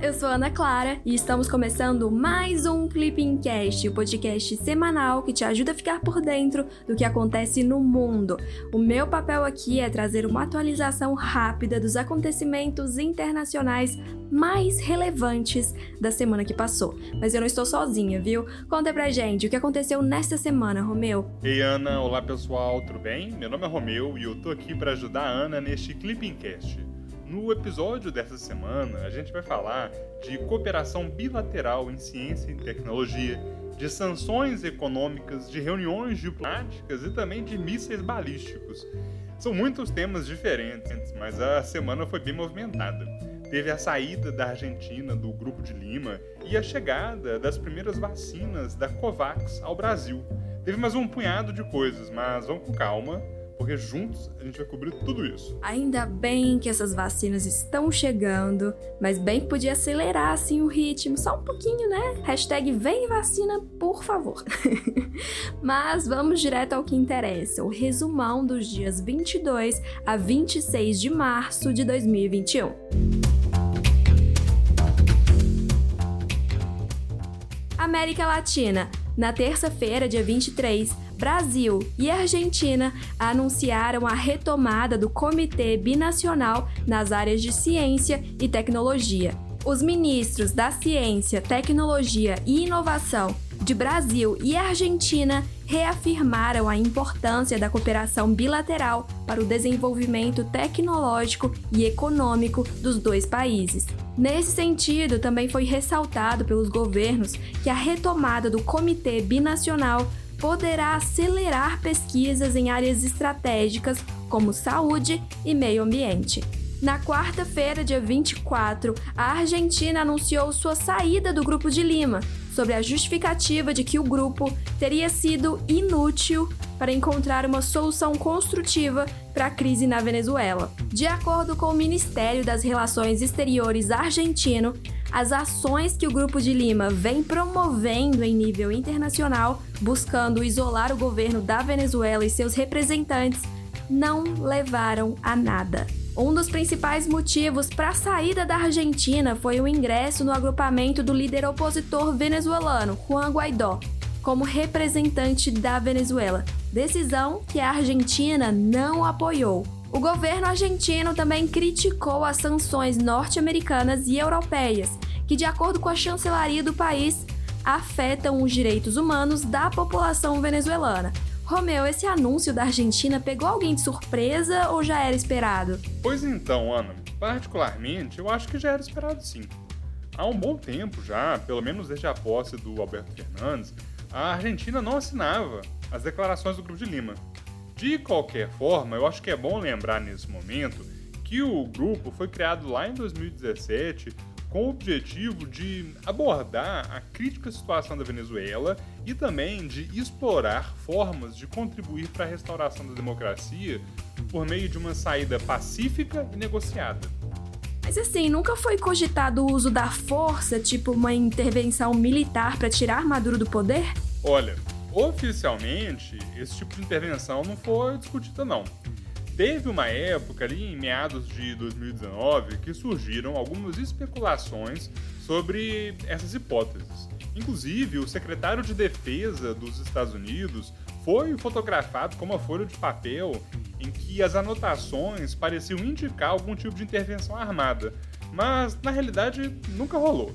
eu sou Ana Clara e estamos começando mais um Clipping Cast, o podcast semanal que te ajuda a ficar por dentro do que acontece no mundo. O meu papel aqui é trazer uma atualização rápida dos acontecimentos internacionais mais relevantes da semana que passou. Mas eu não estou sozinha, viu? Conta pra gente o que aconteceu nesta semana, Romeu. Ei, Ana, olá pessoal, tudo bem? Meu nome é Romeu e eu tô aqui para ajudar a Ana neste Clipping Cast. No episódio dessa semana, a gente vai falar de cooperação bilateral em ciência e tecnologia, de sanções econômicas, de reuniões diplomáticas e também de mísseis balísticos. São muitos temas diferentes, mas a semana foi bem movimentada. Teve a saída da Argentina do Grupo de Lima e a chegada das primeiras vacinas da COVAX ao Brasil. Teve mais um punhado de coisas, mas vamos com calma porque juntos a gente vai cobrir tudo isso. Ainda bem que essas vacinas estão chegando, mas bem que podia acelerar assim o ritmo, só um pouquinho, né? Hashtag vem vacina, por favor. mas vamos direto ao que interessa, o resumão dos dias 22 a 26 de março de 2021. América Latina. Na terça-feira, dia 23, Brasil e Argentina anunciaram a retomada do Comitê Binacional nas áreas de ciência e tecnologia. Os ministros da Ciência, Tecnologia e Inovação de Brasil e Argentina reafirmaram a importância da cooperação bilateral para o desenvolvimento tecnológico e econômico dos dois países. Nesse sentido, também foi ressaltado pelos governos que a retomada do Comitê Binacional poderá acelerar pesquisas em áreas estratégicas como saúde e meio ambiente. Na quarta-feira, dia 24, a Argentina anunciou sua saída do Grupo de Lima, sobre a justificativa de que o grupo teria sido inútil para encontrar uma solução construtiva para a crise na Venezuela. De acordo com o Ministério das Relações Exteriores argentino, as ações que o Grupo de Lima vem promovendo em nível internacional, buscando isolar o governo da Venezuela e seus representantes, não levaram a nada. Um dos principais motivos para a saída da Argentina foi o ingresso no agrupamento do líder opositor venezuelano, Juan Guaidó, como representante da Venezuela, decisão que a Argentina não apoiou. O governo argentino também criticou as sanções norte-americanas e europeias, que, de acordo com a chancelaria do país, afetam os direitos humanos da população venezuelana, Romeu, esse anúncio da Argentina pegou alguém de surpresa ou já era esperado? Pois então, Ana, particularmente eu acho que já era esperado sim. Há um bom tempo já, pelo menos desde a posse do Alberto Fernandes, a Argentina não assinava as declarações do Grupo de Lima. De qualquer forma, eu acho que é bom lembrar nesse momento que o grupo foi criado lá em 2017 com o objetivo de abordar a crítica situação da Venezuela e também de explorar formas de contribuir para a restauração da democracia por meio de uma saída pacífica e negociada. Mas assim, nunca foi cogitado o uso da força, tipo uma intervenção militar para tirar Maduro do poder? Olha, oficialmente, esse tipo de intervenção não foi discutida não. Teve uma época ali em meados de 2019 que surgiram algumas especulações sobre essas hipóteses. Inclusive, o secretário de Defesa dos Estados Unidos foi fotografado com uma folha de papel em que as anotações pareciam indicar algum tipo de intervenção armada, mas na realidade nunca rolou.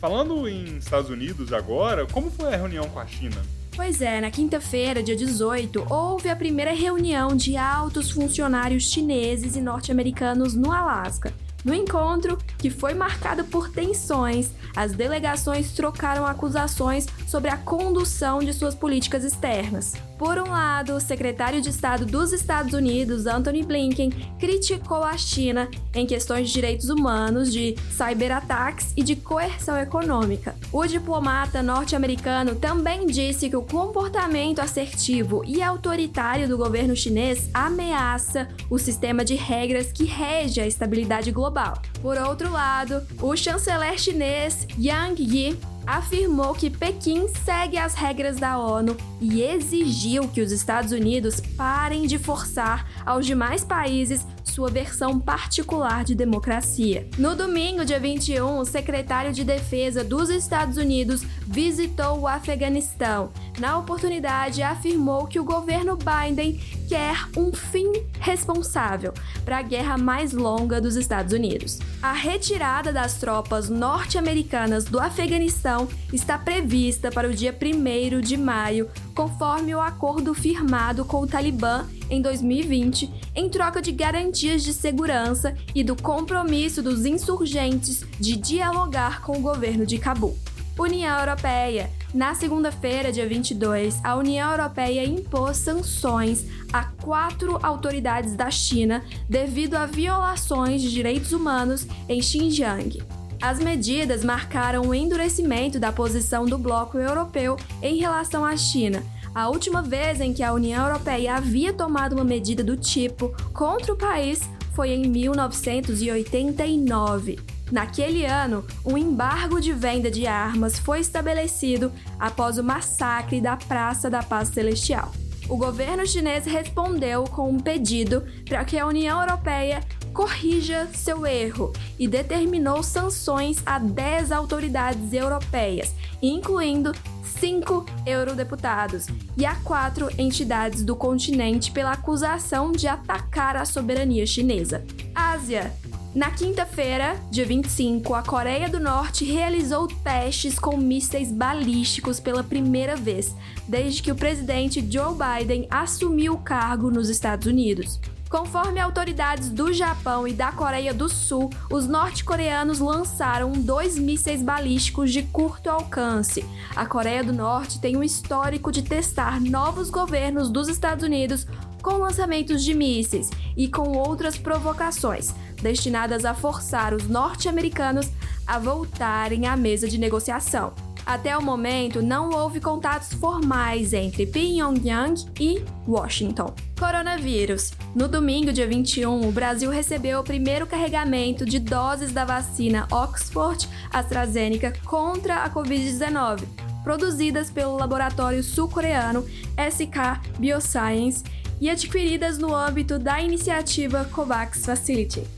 Falando em Estados Unidos agora, como foi a reunião com a China? Pois é, na quinta-feira, dia 18, houve a primeira reunião de altos funcionários chineses e norte-americanos no Alasca. No encontro, que foi marcado por tensões, as delegações trocaram acusações sobre a condução de suas políticas externas. Por um lado, o secretário de Estado dos Estados Unidos, Anthony Blinken, criticou a China em questões de direitos humanos, de cyberataques e de coerção econômica. O diplomata norte-americano também disse que o comportamento assertivo e autoritário do governo chinês ameaça o sistema de regras que rege a estabilidade global. Por outro lado, o chanceler chinês Yang Yi afirmou que Pequim segue as regras da ONU e exigiu que os Estados Unidos parem de forçar aos demais países sua versão particular de democracia. No domingo, dia 21, o secretário de Defesa dos Estados Unidos visitou o Afeganistão. Na oportunidade, afirmou que o governo Biden quer um fim responsável para a guerra mais longa dos Estados Unidos. A retirada das tropas norte-americanas do Afeganistão está prevista para o dia 1 de maio, conforme o acordo firmado com o Talibã em 2020, em troca de garantias de segurança e do compromisso dos insurgentes de dialogar com o governo de Cabul. União Europeia. Na segunda-feira, dia 22, a União Europeia impôs sanções a quatro autoridades da China devido a violações de direitos humanos em Xinjiang. As medidas marcaram o endurecimento da posição do bloco europeu em relação à China. A última vez em que a União Europeia havia tomado uma medida do tipo contra o país foi em 1989. Naquele ano, um embargo de venda de armas foi estabelecido após o massacre da Praça da Paz Celestial. O governo chinês respondeu com um pedido para que a União Europeia corrija seu erro e determinou sanções a 10 autoridades europeias, incluindo cinco eurodeputados e a quatro entidades do continente pela acusação de atacar a soberania chinesa. Ásia. Na quinta-feira, dia 25, a Coreia do Norte realizou testes com mísseis balísticos pela primeira vez, desde que o presidente Joe Biden assumiu o cargo nos Estados Unidos. Conforme autoridades do Japão e da Coreia do Sul, os norte-coreanos lançaram dois mísseis balísticos de curto alcance. A Coreia do Norte tem um histórico de testar novos governos dos Estados Unidos com lançamentos de mísseis e com outras provocações, destinadas a forçar os norte-americanos a voltarem à mesa de negociação. Até o momento, não houve contatos formais entre Pyongyang e Washington. Coronavírus. No domingo, dia 21, o Brasil recebeu o primeiro carregamento de doses da vacina Oxford AstraZeneca contra a Covid-19, produzidas pelo laboratório sul-coreano SK Bioscience e adquiridas no âmbito da iniciativa COVAX Facility.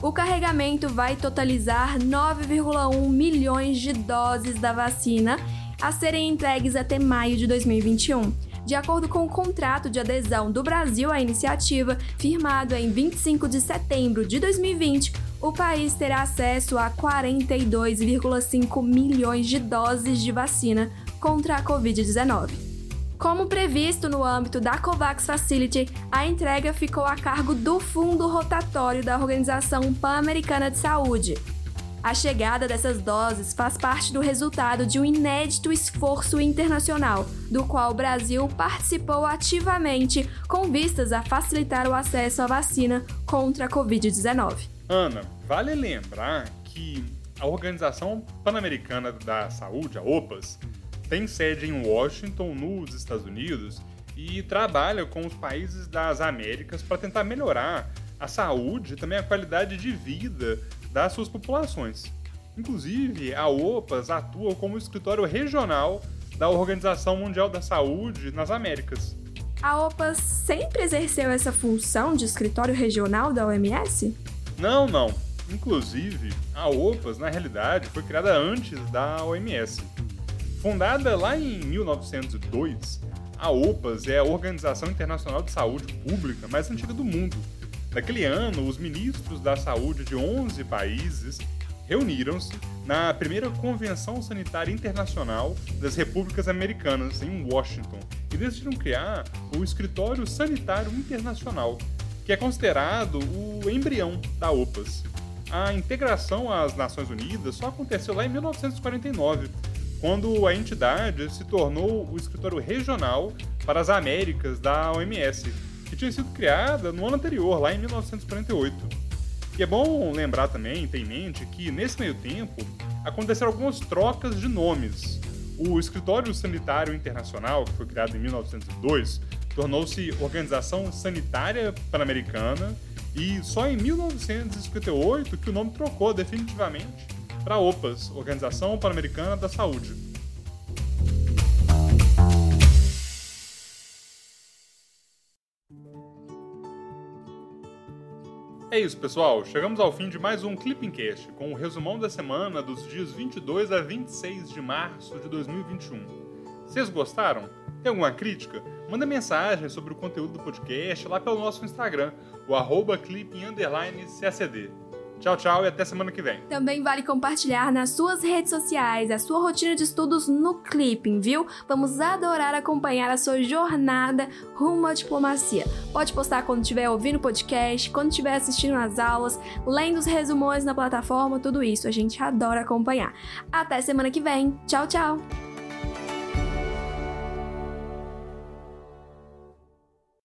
O carregamento vai totalizar 9,1 milhões de doses da vacina a serem entregues até maio de 2021. De acordo com o contrato de adesão do Brasil à iniciativa, firmado em 25 de setembro de 2020, o país terá acesso a 42,5 milhões de doses de vacina contra a Covid-19. Como previsto no âmbito da COVAX Facility, a entrega ficou a cargo do fundo rotatório da Organização Pan-Americana de Saúde. A chegada dessas doses faz parte do resultado de um inédito esforço internacional, do qual o Brasil participou ativamente com vistas a facilitar o acesso à vacina contra a Covid-19. Ana, vale lembrar que a Organização Pan-Americana da Saúde, a OPAS, tem sede em Washington, nos Estados Unidos, e trabalha com os países das Américas para tentar melhorar a saúde e também a qualidade de vida das suas populações. Inclusive, a OPAS atua como escritório regional da Organização Mundial da Saúde nas Américas. A OPAS sempre exerceu essa função de escritório regional da OMS? Não, não. Inclusive, a OPAS, na realidade, foi criada antes da OMS. Fundada lá em 1902, a OPAS é a Organização Internacional de Saúde Pública mais antiga do mundo. Naquele ano, os ministros da saúde de 11 países reuniram-se na primeira Convenção Sanitária Internacional das Repúblicas Americanas, em Washington, e decidiram criar o Escritório Sanitário Internacional, que é considerado o embrião da OPAS. A integração às Nações Unidas só aconteceu lá em 1949, quando a entidade se tornou o escritório regional para as Américas da OMS, que tinha sido criada no ano anterior, lá em 1948. E é bom lembrar também, ter em mente, que nesse meio tempo aconteceram algumas trocas de nomes. O Escritório Sanitário Internacional, que foi criado em 1902, tornou-se Organização Sanitária Pan-Americana e só em 1958 que o nome trocou definitivamente para a OPAS, Organização Pan-Americana da Saúde. É isso, pessoal. Chegamos ao fim de mais um Clipping Cast, com o resumão da semana dos dias 22 a 26 de março de 2021. Vocês gostaram? Tem alguma crítica? Manda mensagem sobre o conteúdo do podcast lá pelo nosso Instagram, o arroba clipping__cacd. Tchau, tchau e até semana que vem. Também vale compartilhar nas suas redes sociais a sua rotina de estudos no Clipping, viu? Vamos adorar acompanhar a sua jornada rumo à diplomacia. Pode postar quando estiver ouvindo o podcast, quando estiver assistindo as aulas, lendo os resumões na plataforma, tudo isso. A gente adora acompanhar. Até semana que vem. Tchau, tchau!